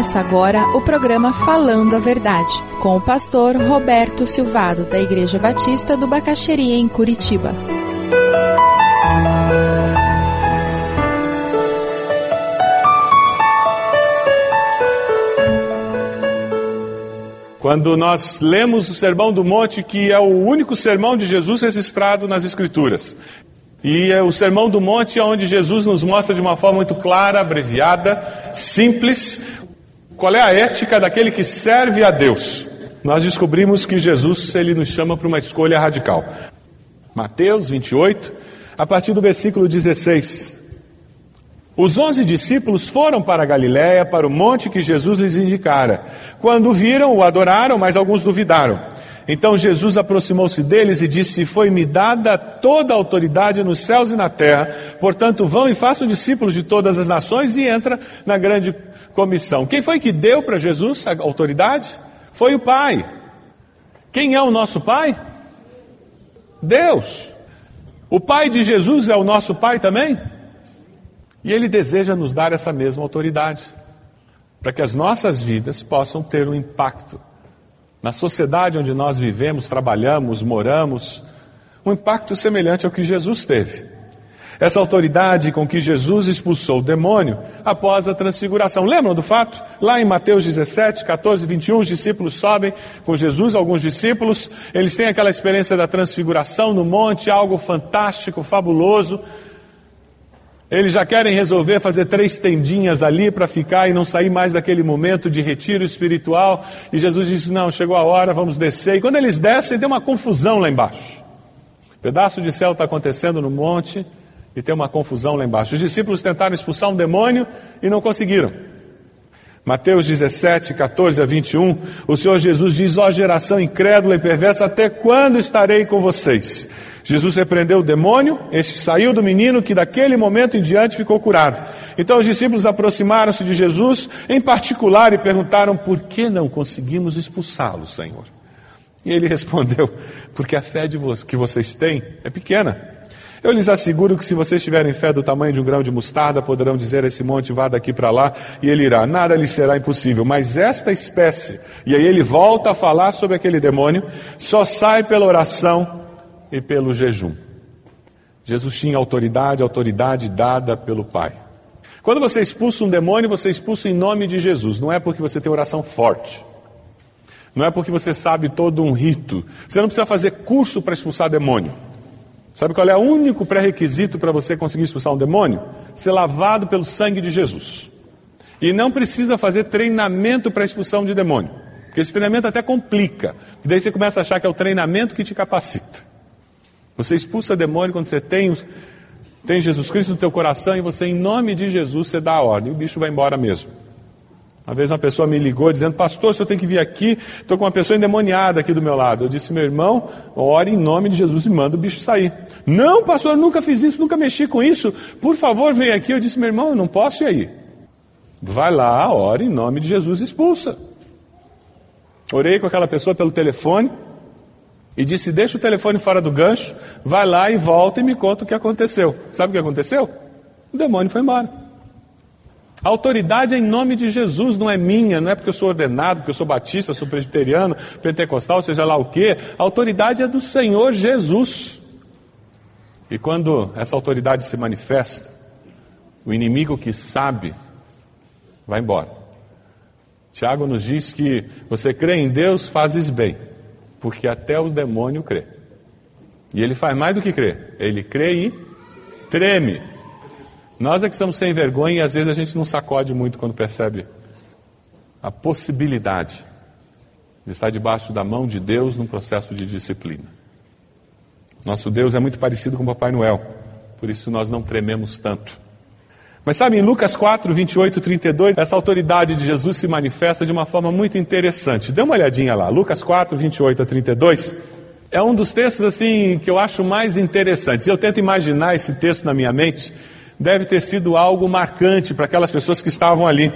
Começa agora o programa Falando a Verdade, com o pastor Roberto Silvado, da Igreja Batista do Bacaxeria, em Curitiba. Quando nós lemos o Sermão do Monte, que é o único sermão de Jesus registrado nas Escrituras, e é o Sermão do Monte é onde Jesus nos mostra de uma forma muito clara, abreviada, simples, qual é a ética daquele que serve a Deus. Nós descobrimos que Jesus ele nos chama para uma escolha radical. Mateus 28, a partir do versículo 16. Os onze discípulos foram para Galiléia, para o monte que Jesus lhes indicara. Quando viram, o adoraram, mas alguns duvidaram. Então Jesus aproximou-se deles e disse: Foi-me dada toda a autoridade nos céus e na terra, portanto, vão e façam discípulos de todas as nações e entra na grande comissão. Quem foi que deu para Jesus a autoridade? Foi o Pai. Quem é o nosso Pai? Deus. O Pai de Jesus é o nosso Pai também? E Ele deseja nos dar essa mesma autoridade, para que as nossas vidas possam ter um impacto na sociedade onde nós vivemos, trabalhamos, moramos, um impacto semelhante ao que Jesus teve. Essa autoridade com que Jesus expulsou o demônio após a transfiguração. Lembram do fato? Lá em Mateus 17, 14, 21, os discípulos sobem com Jesus, alguns discípulos, eles têm aquela experiência da transfiguração no monte, algo fantástico, fabuloso. Eles já querem resolver fazer três tendinhas ali para ficar e não sair mais daquele momento de retiro espiritual. E Jesus disse: Não, chegou a hora, vamos descer. E quando eles descem, tem uma confusão lá embaixo. Um pedaço de céu está acontecendo no monte e tem uma confusão lá embaixo. Os discípulos tentaram expulsar um demônio e não conseguiram. Mateus 17, 14 a 21, o Senhor Jesus diz: Ó geração incrédula e perversa, até quando estarei com vocês? Jesus repreendeu o demônio, este saiu do menino, que daquele momento em diante ficou curado. Então os discípulos aproximaram-se de Jesus, em particular, e perguntaram: Por que não conseguimos expulsá-lo, Senhor? E ele respondeu: Porque a fé vo que vocês têm é pequena. Eu lhes asseguro que se vocês tiverem fé do tamanho de um grão de mostarda, poderão dizer a esse monte, vá daqui para lá, e ele irá. Nada lhe será impossível. Mas esta espécie, e aí ele volta a falar sobre aquele demônio, só sai pela oração e pelo jejum. Jesus tinha autoridade, autoridade dada pelo Pai. Quando você expulsa um demônio, você expulsa em nome de Jesus. Não é porque você tem oração forte. Não é porque você sabe todo um rito. Você não precisa fazer curso para expulsar demônio. Sabe qual é o único pré-requisito para você conseguir expulsar um demônio? Ser lavado pelo sangue de Jesus. E não precisa fazer treinamento para expulsão de demônio. Porque esse treinamento até complica. Daí você começa a achar que é o treinamento que te capacita. Você expulsa demônio quando você tem, tem Jesus Cristo no teu coração e você, em nome de Jesus, você dá a ordem. E o bicho vai embora mesmo. Uma vez uma pessoa me ligou dizendo, pastor, se eu tenho que vir aqui, estou com uma pessoa endemoniada aqui do meu lado. Eu disse, meu irmão, ore em nome de Jesus e manda o bicho sair. Não, pastor, eu nunca fiz isso, nunca mexi com isso. Por favor, vem aqui. Eu disse, meu irmão, eu não posso ir aí. Vai lá, ore em nome de Jesus e expulsa. Orei com aquela pessoa pelo telefone e disse: Deixa o telefone fora do gancho, vai lá e volta e me conta o que aconteceu. Sabe o que aconteceu? O demônio foi embora. A autoridade é em nome de Jesus, não é minha, não é porque eu sou ordenado, porque eu sou batista, sou presbiteriano, pentecostal, seja lá o quê. A autoridade é do Senhor Jesus. E quando essa autoridade se manifesta, o inimigo que sabe vai embora. Tiago nos diz que você crê em Deus, fazes bem porque até o demônio crê. E ele faz mais do que crer, ele crê e treme. Nós é que estamos sem vergonha e às vezes a gente não sacode muito quando percebe a possibilidade de estar debaixo da mão de Deus num processo de disciplina. Nosso Deus é muito parecido com Papai Noel, por isso nós não trememos tanto. Mas sabe, em Lucas 4, 28, 32, essa autoridade de Jesus se manifesta de uma forma muito interessante. Dê uma olhadinha lá, Lucas 4, 28 a 32. É um dos textos assim que eu acho mais interessantes. Eu tento imaginar esse texto na minha mente. Deve ter sido algo marcante para aquelas pessoas que estavam ali.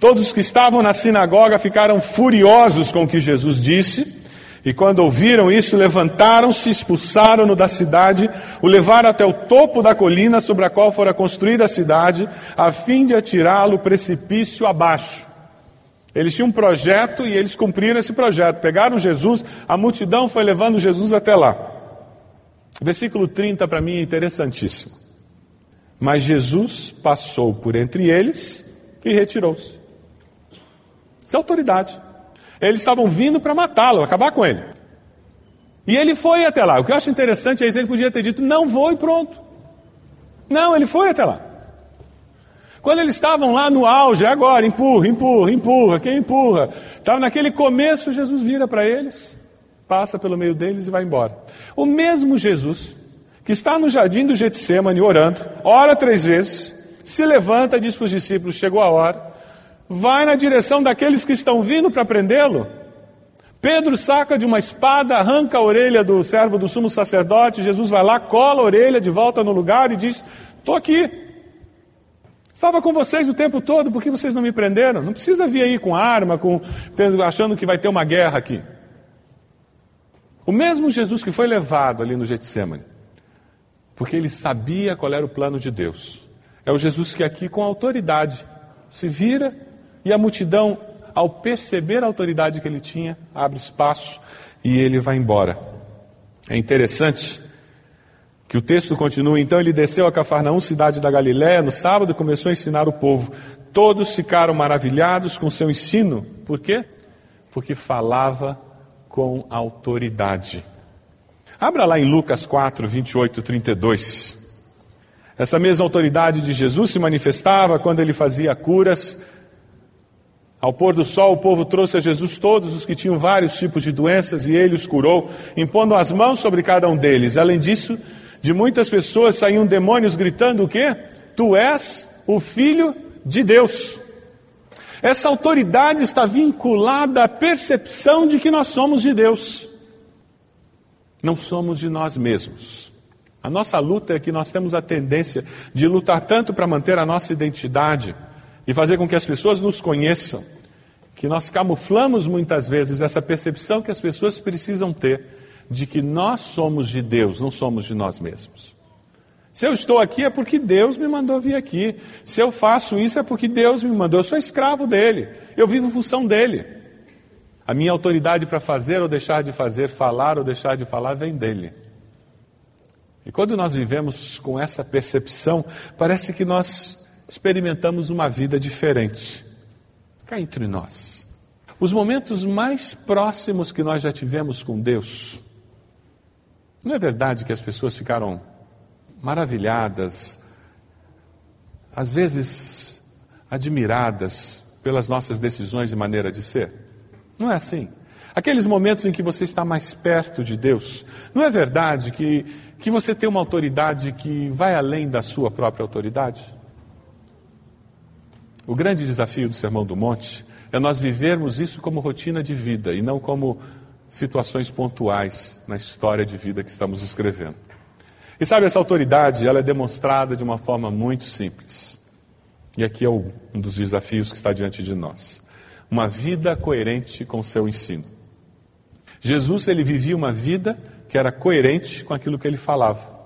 Todos que estavam na sinagoga ficaram furiosos com o que Jesus disse E quando ouviram isso, levantaram-se, expulsaram-no da cidade, o levaram até o topo da colina sobre a qual fora construída a cidade, a fim de atirá-lo precipício abaixo. Eles tinham um projeto e eles cumpriram esse projeto. Pegaram Jesus, a multidão foi levando Jesus até lá. Versículo 30 para mim é interessantíssimo. Mas Jesus passou por entre eles e retirou-se. Isso é autoridade. Eles estavam vindo para matá-lo, acabar com ele. E ele foi até lá. O que eu acho interessante é que ele podia ter dito: não vou e pronto. Não, ele foi até lá. Quando eles estavam lá no auge, agora, empurra, empurra, empurra, quem empurra? Estava naquele começo, Jesus vira para eles, passa pelo meio deles e vai embora. O mesmo Jesus, que está no jardim do Getsemane orando, ora três vezes, se levanta diz para os discípulos: chegou a hora, vai na direção daqueles que estão vindo para prendê-lo. Pedro saca de uma espada, arranca a orelha do servo do sumo sacerdote. Jesus vai lá, cola a orelha de volta no lugar e diz: Estou aqui. Estava com vocês o tempo todo, por que vocês não me prenderam? Não precisa vir aí com arma, com, achando que vai ter uma guerra aqui. O mesmo Jesus que foi levado ali no Getsemane, porque ele sabia qual era o plano de Deus. É o Jesus que aqui, com autoridade, se vira e a multidão, ao perceber a autoridade que ele tinha, abre espaço e ele vai embora. É interessante que o texto continua. Então ele desceu a Cafarnaum, cidade da Galiléia, no sábado e começou a ensinar o povo. Todos ficaram maravilhados com seu ensino. Por quê? Porque falava com autoridade. Abra lá em Lucas 4, 28 32. Essa mesma autoridade de Jesus se manifestava quando ele fazia curas ao pôr do sol, o povo trouxe a Jesus todos os que tinham vários tipos de doenças e ele os curou, impondo as mãos sobre cada um deles. Além disso, de muitas pessoas saíam demônios gritando o quê? Tu és o filho de Deus. Essa autoridade está vinculada à percepção de que nós somos de Deus. Não somos de nós mesmos. A nossa luta é que nós temos a tendência de lutar tanto para manter a nossa identidade, e fazer com que as pessoas nos conheçam, que nós camuflamos muitas vezes essa percepção que as pessoas precisam ter de que nós somos de Deus, não somos de nós mesmos. Se eu estou aqui é porque Deus me mandou vir aqui. Se eu faço isso é porque Deus me mandou. Eu sou escravo dele. Eu vivo em função dele. A minha autoridade para fazer ou deixar de fazer, falar ou deixar de falar, vem dele. E quando nós vivemos com essa percepção, parece que nós experimentamos uma vida diferente. Cá entre nós. Os momentos mais próximos que nós já tivemos com Deus, não é verdade que as pessoas ficaram maravilhadas, às vezes admiradas pelas nossas decisões e maneira de ser? Não é assim? Aqueles momentos em que você está mais perto de Deus, não é verdade que, que você tem uma autoridade que vai além da sua própria autoridade? O grande desafio do Sermão do Monte é nós vivermos isso como rotina de vida e não como situações pontuais na história de vida que estamos escrevendo. E sabe, essa autoridade, ela é demonstrada de uma forma muito simples. E aqui é um dos desafios que está diante de nós. Uma vida coerente com seu ensino. Jesus, ele vivia uma vida que era coerente com aquilo que ele falava.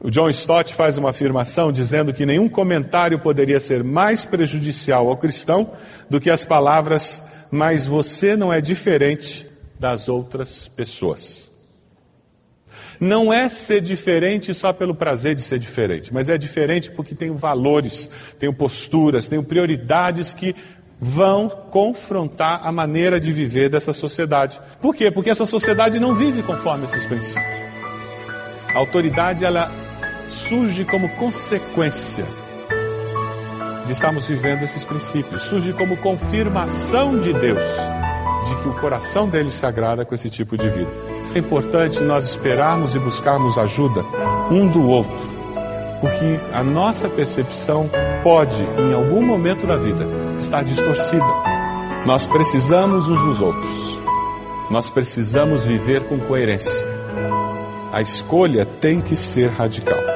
O John Stott faz uma afirmação dizendo que nenhum comentário poderia ser mais prejudicial ao cristão do que as palavras, mas você não é diferente das outras pessoas. Não é ser diferente só pelo prazer de ser diferente, mas é diferente porque tem valores, tem posturas, tem prioridades que vão confrontar a maneira de viver dessa sociedade. Por quê? Porque essa sociedade não vive conforme esses princípios. A autoridade ela surge como consequência de estarmos vivendo esses princípios, surge como confirmação de Deus de que o coração dele se agrada com esse tipo de vida. É importante nós esperarmos e buscarmos ajuda um do outro, porque a nossa percepção pode, em algum momento da vida, estar distorcida. Nós precisamos uns dos outros, nós precisamos viver com coerência. A escolha tem que ser radical.